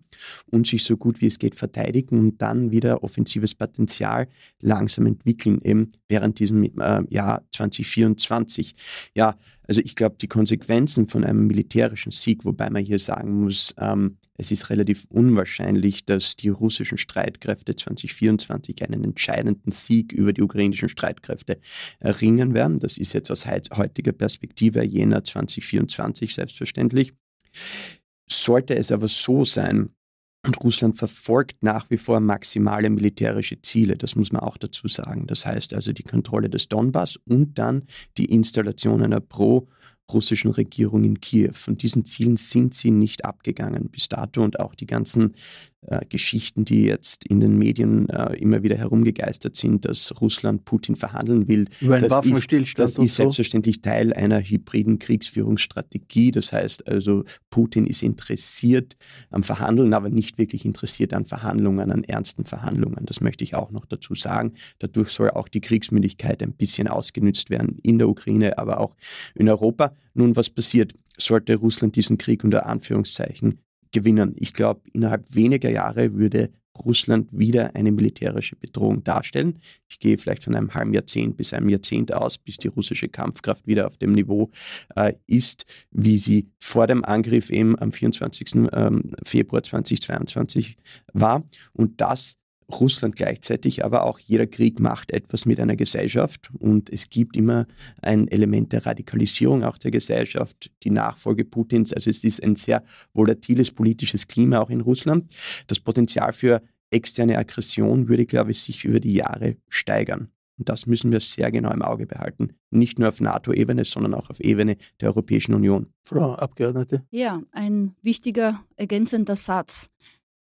und sich so gut wie es geht verteidigen und dann wieder offensives Potenzial langsam entwickeln, eben während diesem äh, Jahr 2024. 2024. Ja, also ich glaube, die Konsequenzen von einem militärischen Sieg, wobei man hier sagen muss, ähm, es ist relativ unwahrscheinlich, dass die russischen Streitkräfte 2024 einen entscheidenden Sieg über die ukrainischen Streitkräfte erringen werden. Das ist jetzt aus heutiger Perspektive Jänner 2024 selbstverständlich. Sollte es aber so sein, und Russland verfolgt nach wie vor maximale militärische Ziele, das muss man auch dazu sagen. Das heißt also die Kontrolle des Donbass und dann die Installation einer pro russischen Regierung in Kiew. Von diesen Zielen sind sie nicht abgegangen bis dato und auch die ganzen äh, Geschichten, die jetzt in den Medien äh, immer wieder herumgegeistert sind, dass Russland Putin verhandeln will. Über einen das Waffenstillstand. Ist, das ist so. selbstverständlich Teil einer hybriden Kriegsführungsstrategie. Das heißt also, Putin ist interessiert am Verhandeln, aber nicht wirklich interessiert an Verhandlungen, an ernsten Verhandlungen. Das möchte ich auch noch dazu sagen. Dadurch soll auch die Kriegsmüdigkeit ein bisschen ausgenützt werden in der Ukraine, aber auch in Europa. Nun, was passiert? Sollte Russland diesen Krieg unter Anführungszeichen gewinnen. Ich glaube, innerhalb weniger Jahre würde Russland wieder eine militärische Bedrohung darstellen. Ich gehe vielleicht von einem halben Jahrzehnt bis einem Jahrzehnt aus, bis die russische Kampfkraft wieder auf dem Niveau äh, ist, wie sie vor dem Angriff eben am 24. Ähm, Februar 2022 war. Und das Russland gleichzeitig, aber auch jeder Krieg macht etwas mit einer Gesellschaft und es gibt immer ein Element der Radikalisierung auch der Gesellschaft, die Nachfolge Putins. Also es ist ein sehr volatiles politisches Klima auch in Russland. Das Potenzial für externe Aggression würde, glaube ich, sich über die Jahre steigern. Und das müssen wir sehr genau im Auge behalten. Nicht nur auf NATO-Ebene, sondern auch auf Ebene der Europäischen Union. Frau Abgeordnete. Ja, ein wichtiger ergänzender Satz.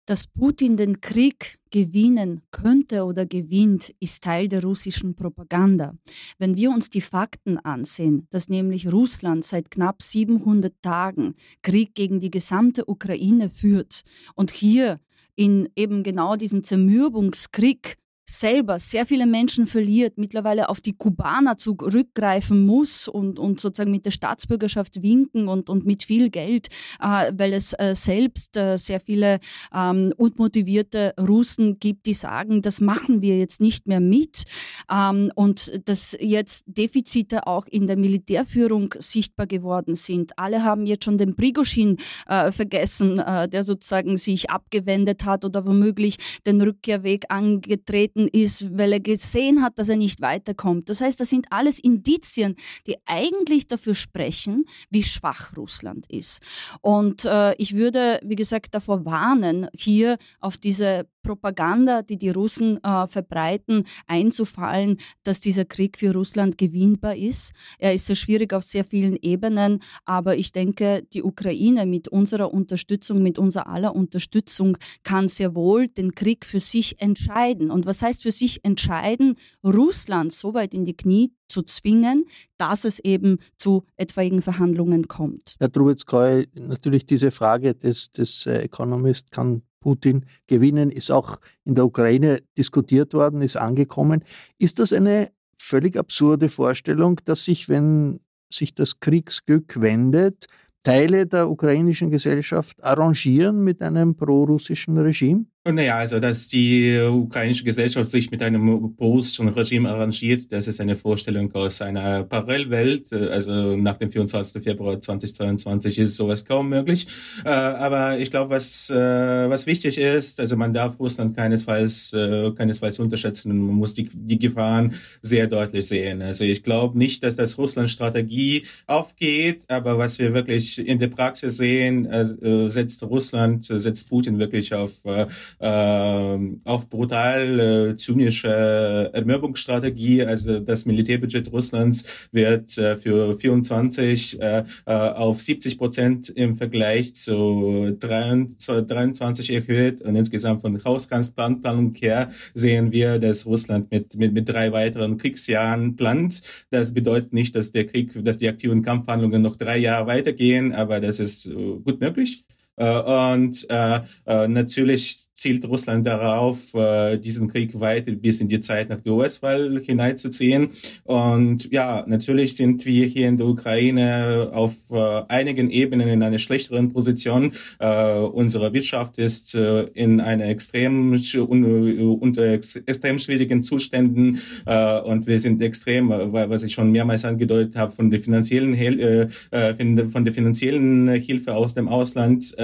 Dass Putin den Krieg gewinnen könnte oder gewinnt, ist Teil der russischen Propaganda. Wenn wir uns die Fakten ansehen, dass nämlich Russland seit knapp 700 Tagen Krieg gegen die gesamte Ukraine führt und hier in eben genau diesen Zermürbungskrieg selber sehr viele Menschen verliert, mittlerweile auf die Kubaner zurückgreifen muss und, und sozusagen mit der Staatsbürgerschaft winken und, und mit viel Geld, äh, weil es äh, selbst äh, sehr viele ähm, unmotivierte Russen gibt, die sagen, das machen wir jetzt nicht mehr mit ähm, und dass jetzt Defizite auch in der Militärführung sichtbar geworden sind. Alle haben jetzt schon den Prigoschin äh, vergessen, äh, der sozusagen sich abgewendet hat oder womöglich den Rückkehrweg angetreten getreten ist, weil er gesehen hat, dass er nicht weiterkommt. Das heißt, das sind alles Indizien, die eigentlich dafür sprechen, wie schwach Russland ist. Und äh, ich würde, wie gesagt, davor warnen, hier auf diese Propaganda, die die Russen äh, verbreiten, einzufallen, dass dieser Krieg für Russland gewinnbar ist. Er ist sehr schwierig auf sehr vielen Ebenen, aber ich denke, die Ukraine mit unserer Unterstützung, mit unserer aller Unterstützung kann sehr wohl den Krieg für sich entscheiden. Und was heißt für sich entscheiden? Russland so weit in die Knie zu zwingen, dass es eben zu etwaigen Verhandlungen kommt. Herr Trubitzkeu, natürlich diese Frage des, des äh, Economist kann Putin gewinnen, ist auch in der Ukraine diskutiert worden, ist angekommen. Ist das eine völlig absurde Vorstellung, dass sich, wenn sich das Kriegsglück wendet, Teile der ukrainischen Gesellschaft arrangieren mit einem prorussischen Regime? Naja, also dass die ukrainische Gesellschaft sich mit einem russischen Regime arrangiert, das ist eine Vorstellung aus einer Parallelwelt. Also nach dem 24. Februar 2022 ist sowas kaum möglich. Äh, aber ich glaube, was, äh, was wichtig ist, also man darf Russland keinesfalls, äh, keinesfalls unterschätzen und man muss die, die Gefahren sehr deutlich sehen. Also ich glaube nicht, dass das Russland-Strategie aufgeht, aber was wir wirklich in der Praxis sehen, setzt Russland, setzt Putin wirklich auf auf brutal äh, zynische Ermürbungsstrategie. Also das Militärbudget Russlands wird äh, für 24 äh, äh, auf 70 Prozent im Vergleich zu 23 erhöht und insgesamt von Haushaltsplanung her sehen wir, dass Russland mit, mit, mit drei weiteren Kriegsjahren plant. Das bedeutet nicht, dass der Krieg, dass die aktiven Kampfhandlungen noch drei Jahre weitergehen, aber das ist äh, gut möglich. Äh, und äh, äh, natürlich zielt Russland darauf, diesen Krieg weiter bis in die Zeit nach der US-Wahl hineinzuziehen. Und ja, natürlich sind wir hier in der Ukraine auf einigen Ebenen in einer schlechteren Position. Unsere Wirtschaft ist in einer extrem unter extrem schwierigen Zuständen und wir sind extrem, was ich schon mehrmals angedeutet habe, von der finanziellen von der finanziellen Hilfe aus dem Ausland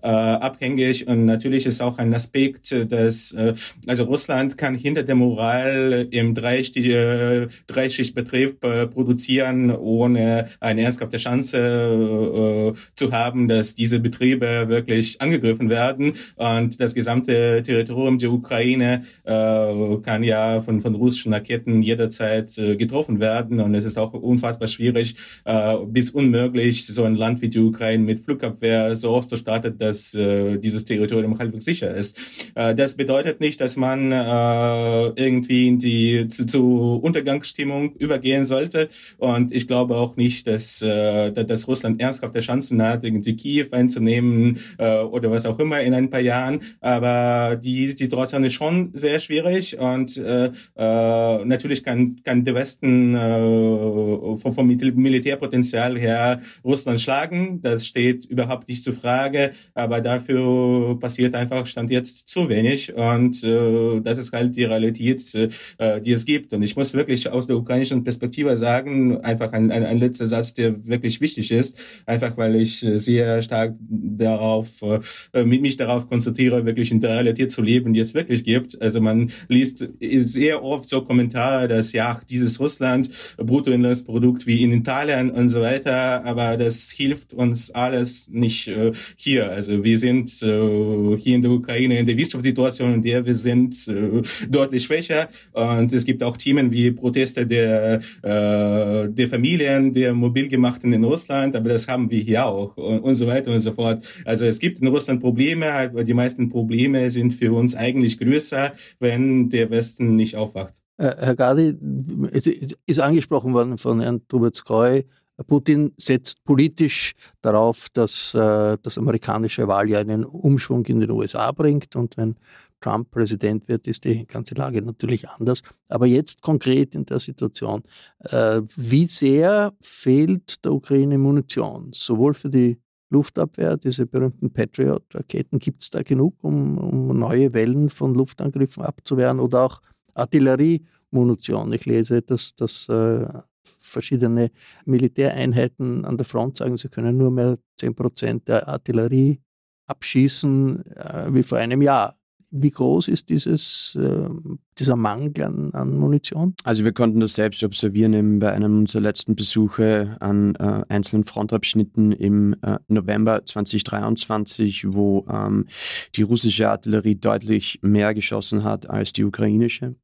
abhängig. Und natürlich ist auch ein Aspekt, dass äh, also Russland kann hinter der Moral im Dreischicht, äh, Dreischichtbetrieb äh, produzieren, ohne eine ernsthafte Chance äh, zu haben, dass diese Betriebe wirklich angegriffen werden. Und das gesamte Territorium der Ukraine äh, kann ja von, von russischen Raketen jederzeit äh, getroffen werden. Und es ist auch unfassbar schwierig äh, bis unmöglich, so ein Land wie die Ukraine mit Flugabwehr so auszustellen ausgestattet, dass äh, dieses Territorium halbwegs sicher ist. Äh, das bedeutet nicht, dass man äh, irgendwie in die zu, zu Untergangsstimmung übergehen sollte. Und ich glaube auch nicht, dass, äh, dass Russland ernsthafte Chancen hat, irgendwie Kiew einzunehmen äh, oder was auch immer in ein paar Jahren. Aber die Situation ist schon sehr schwierig und äh, äh, natürlich kann, kann der Westen äh, vom, vom Militärpotenzial her Russland schlagen. Das steht überhaupt nicht zur Frage, aber dafür passiert einfach Stand jetzt zu wenig und äh, das ist halt die Realität, äh, die es gibt. Und ich muss wirklich aus der ukrainischen Perspektive sagen, einfach ein, ein, ein letzter Satz, der wirklich wichtig ist, einfach weil ich sehr stark darauf, äh, mich darauf konzentriere, wirklich in der Realität zu leben, die es wirklich gibt. Also man liest sehr oft so Kommentare, dass ja, dieses Russland, Bruttoinlandsprodukt wie in Italien und so weiter, aber das hilft uns alles nicht äh, hier. Also wir sind äh, hier in der Ukraine in der Wirtschaftssituation, in der wir sind, äh, deutlich schwächer und es gibt auch Themen wie Proteste der, äh, der Familien, der Mobilgemachten in Russland, aber das haben wir hier auch und, und so weiter und so fort. Also es gibt in Russland Probleme, aber die meisten Probleme sind für uns eigentlich größer, wenn der Westen nicht aufwacht. Äh, Herr Gadi, es ist angesprochen worden von Herrn Trubetskoy, Putin setzt politisch darauf, dass äh, das amerikanische Wahljahr einen Umschwung in den USA bringt. Und wenn Trump Präsident wird, ist die ganze Lage natürlich anders. Aber jetzt konkret in der Situation, äh, wie sehr fehlt der Ukraine Munition, sowohl für die Luftabwehr, diese berühmten Patriot-Raketen, gibt es da genug, um, um, neue Wellen von Luftangriffen abzuwehren oder auch Artilleriemunition. Ich lese, dass, dass äh, verschiedene Militäreinheiten an der Front sagen, sie können nur mehr 10% der Artillerie abschießen äh, wie vor einem Jahr. Wie groß ist dieses, äh, dieser Mangel an, an, Munition? Also wir konnten das selbst observieren bei einem unserer letzten Besuche an äh, einzelnen Frontabschnitten im äh, November 2023, wo ähm, die russische Artillerie deutlich mehr geschossen hat als die ukrainische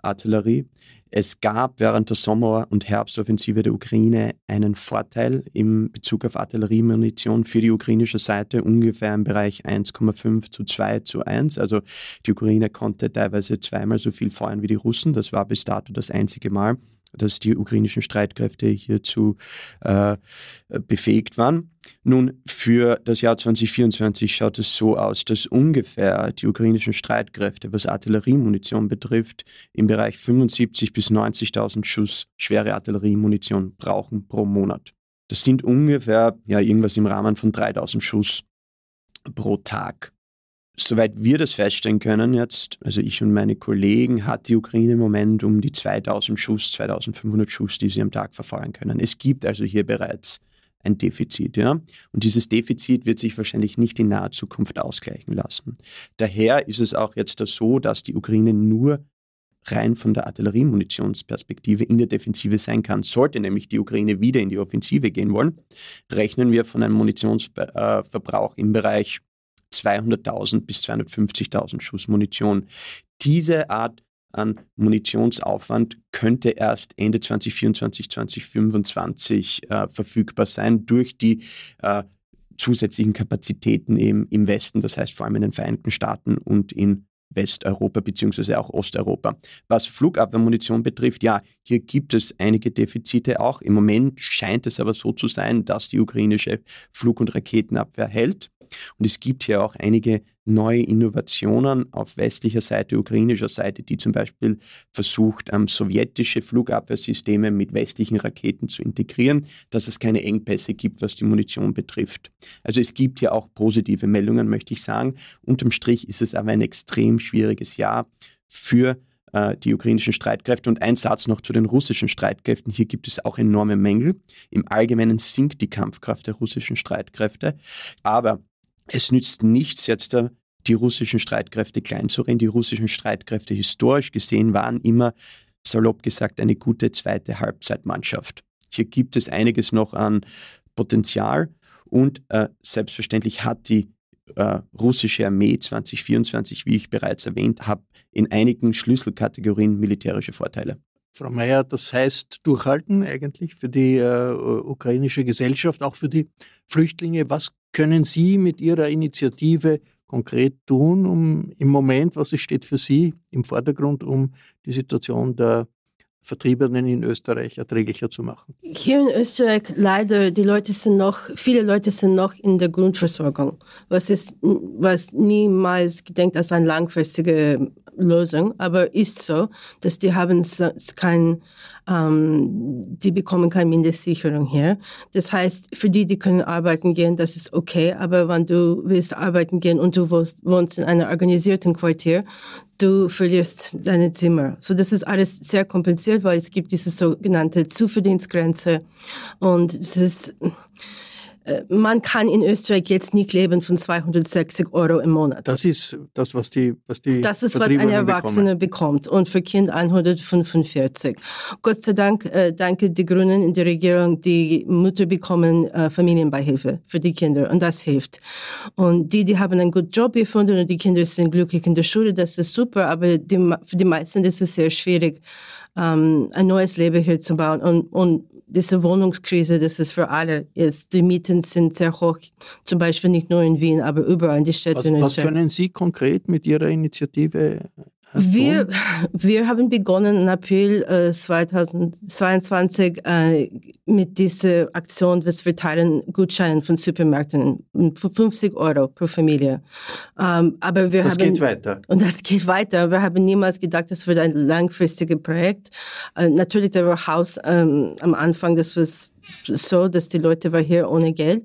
Artillerie. Es gab während der Sommer- und Herbstoffensive der Ukraine einen Vorteil im Bezug auf Artilleriemunition für die ukrainische Seite ungefähr im Bereich 1,5 zu 2 zu 1. Also die Ukraine konnte teilweise zweimal so viel feuern wie die Russen. Das war bis dato das einzige Mal dass die ukrainischen Streitkräfte hierzu äh, befähigt waren. Nun, für das Jahr 2024 schaut es so aus, dass ungefähr die ukrainischen Streitkräfte, was Artilleriemunition betrifft, im Bereich 75.000 bis 90.000 Schuss schwere Artilleriemunition brauchen pro Monat. Das sind ungefähr ja, irgendwas im Rahmen von 3.000 Schuss pro Tag soweit wir das feststellen können jetzt, also ich und meine Kollegen, hat die Ukraine im Moment um die 2000 Schuss, 2500 Schuss, die sie am Tag verfeuern können. Es gibt also hier bereits ein Defizit, ja. Und dieses Defizit wird sich wahrscheinlich nicht in naher Zukunft ausgleichen lassen. Daher ist es auch jetzt so, dass die Ukraine nur rein von der Artilleriemunitionsperspektive in der Defensive sein kann. Sollte nämlich die Ukraine wieder in die Offensive gehen wollen, rechnen wir von einem Munitionsverbrauch im Bereich 200.000 bis 250.000 Schuss Munition. Diese Art an Munitionsaufwand könnte erst Ende 2024, 2025 äh, verfügbar sein durch die äh, zusätzlichen Kapazitäten eben im Westen, das heißt vor allem in den Vereinigten Staaten und in Westeuropa beziehungsweise auch Osteuropa. Was Flugabwehrmunition betrifft, ja, hier gibt es einige Defizite auch. Im Moment scheint es aber so zu sein, dass die ukrainische Flug- und Raketenabwehr hält. Und es gibt hier auch einige neue Innovationen auf westlicher Seite, ukrainischer Seite, die zum Beispiel versucht, ähm, sowjetische Flugabwehrsysteme mit westlichen Raketen zu integrieren, dass es keine Engpässe gibt, was die Munition betrifft. Also es gibt hier auch positive Meldungen, möchte ich sagen. Unterm Strich ist es aber ein extrem schwieriges Jahr für äh, die ukrainischen Streitkräfte. Und ein Satz noch zu den russischen Streitkräften. Hier gibt es auch enorme Mängel. Im Allgemeinen sinkt die Kampfkraft der russischen Streitkräfte. Aber es nützt nichts, jetzt die russischen Streitkräfte kleinzureden. Die russischen Streitkräfte historisch gesehen waren immer, salopp gesagt, eine gute zweite Halbzeitmannschaft. Hier gibt es einiges noch an Potenzial und äh, selbstverständlich hat die äh, russische Armee 2024, wie ich bereits erwähnt habe, in einigen Schlüsselkategorien militärische Vorteile. Frau Mayer, das heißt durchhalten eigentlich für die äh, ukrainische Gesellschaft, auch für die Flüchtlinge. Was können Sie mit Ihrer Initiative konkret tun, um im Moment, was es steht für Sie im Vordergrund, um die Situation der Vertriebenen in Österreich erträglicher zu machen? Hier in Österreich leider, die Leute sind noch, viele Leute sind noch in der Grundversorgung, was ist, was niemals gedenkt als eine langfristige Lösung, aber ist so, dass die haben kein, ähm, die bekommen keine Mindestsicherung hier. Das heißt, für die, die können arbeiten gehen, das ist okay, aber wenn du willst arbeiten gehen und du wohnst, wohnst in einer organisierten Quartier, du verlierst deine Zimmer. So, das ist alles sehr kompliziert, weil es gibt diese sogenannte Zuverdienstgrenze und es ist, man kann in Österreich jetzt nicht leben von 260 Euro im Monat. Das ist das, was die, was die Das ist, was ein Erwachsener bekommt und für Kind 145. Gott sei Dank, äh, danke die Grünen in der Regierung, die Mütter bekommen äh, Familienbeihilfe für die Kinder und das hilft. Und die, die haben einen guten Job gefunden und die Kinder sind glücklich in der Schule, das ist super, aber die, für die meisten ist es sehr schwierig, ähm, ein neues Leben hier zu bauen und, und diese Wohnungskrise, das ist für alle jetzt. Die Mieten sind sehr hoch, zum Beispiel nicht nur in Wien, aber überall in die Städte. Was, was können Sie konkret mit Ihrer Initiative wir, [LAUGHS] wir haben begonnen im April äh, 2022 äh, mit dieser Aktion, wir teilen Gutscheine von Supermärkten, 50 Euro pro Familie. Ähm, aber wir das haben, geht weiter. Und das geht weiter. Wir haben niemals gedacht, das wird ein langfristiges Projekt. Äh, natürlich, der Haus ähm, am Anfang, das war so, dass die Leute waren hier ohne Geld.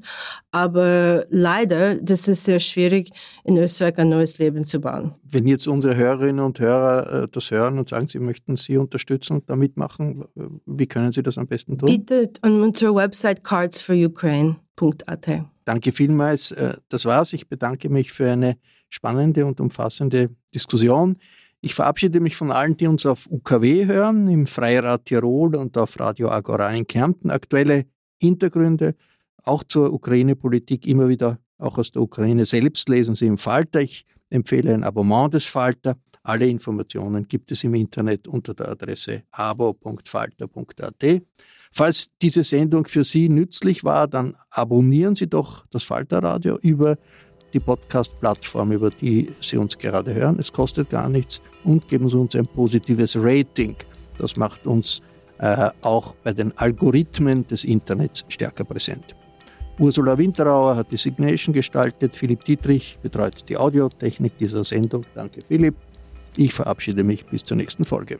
Aber leider, das ist sehr schwierig, in Österreich ein neues Leben zu bauen. Wenn jetzt unsere Hörerinnen und Hörer äh, das hören und sagen, sie möchten Sie unterstützen und da mitmachen, wie können Sie das am besten tun? Bitte an unserer Website cardsforukraine.at. Danke vielmals. Äh, das war's. Ich bedanke mich für eine spannende und umfassende Diskussion. Ich verabschiede mich von allen, die uns auf UKW hören, im Freirad Tirol und auf Radio Agora in Kärnten. Aktuelle Hintergründe auch zur Ukraine-Politik immer wieder auch aus der Ukraine selbst lesen Sie im Falter. Ich empfehle ein Abonnement des Falter. Alle Informationen gibt es im Internet unter der Adresse abo.falter.at. Falls diese Sendung für Sie nützlich war, dann abonnieren Sie doch das Falterradio über die Podcast-Plattform, über die Sie uns gerade hören. Es kostet gar nichts und geben Sie uns ein positives Rating. Das macht uns äh, auch bei den Algorithmen des Internets stärker präsent. Ursula Winterauer hat die Signation gestaltet, Philipp Dietrich betreut die Audiotechnik dieser Sendung. Danke Philipp. Ich verabschiede mich bis zur nächsten Folge.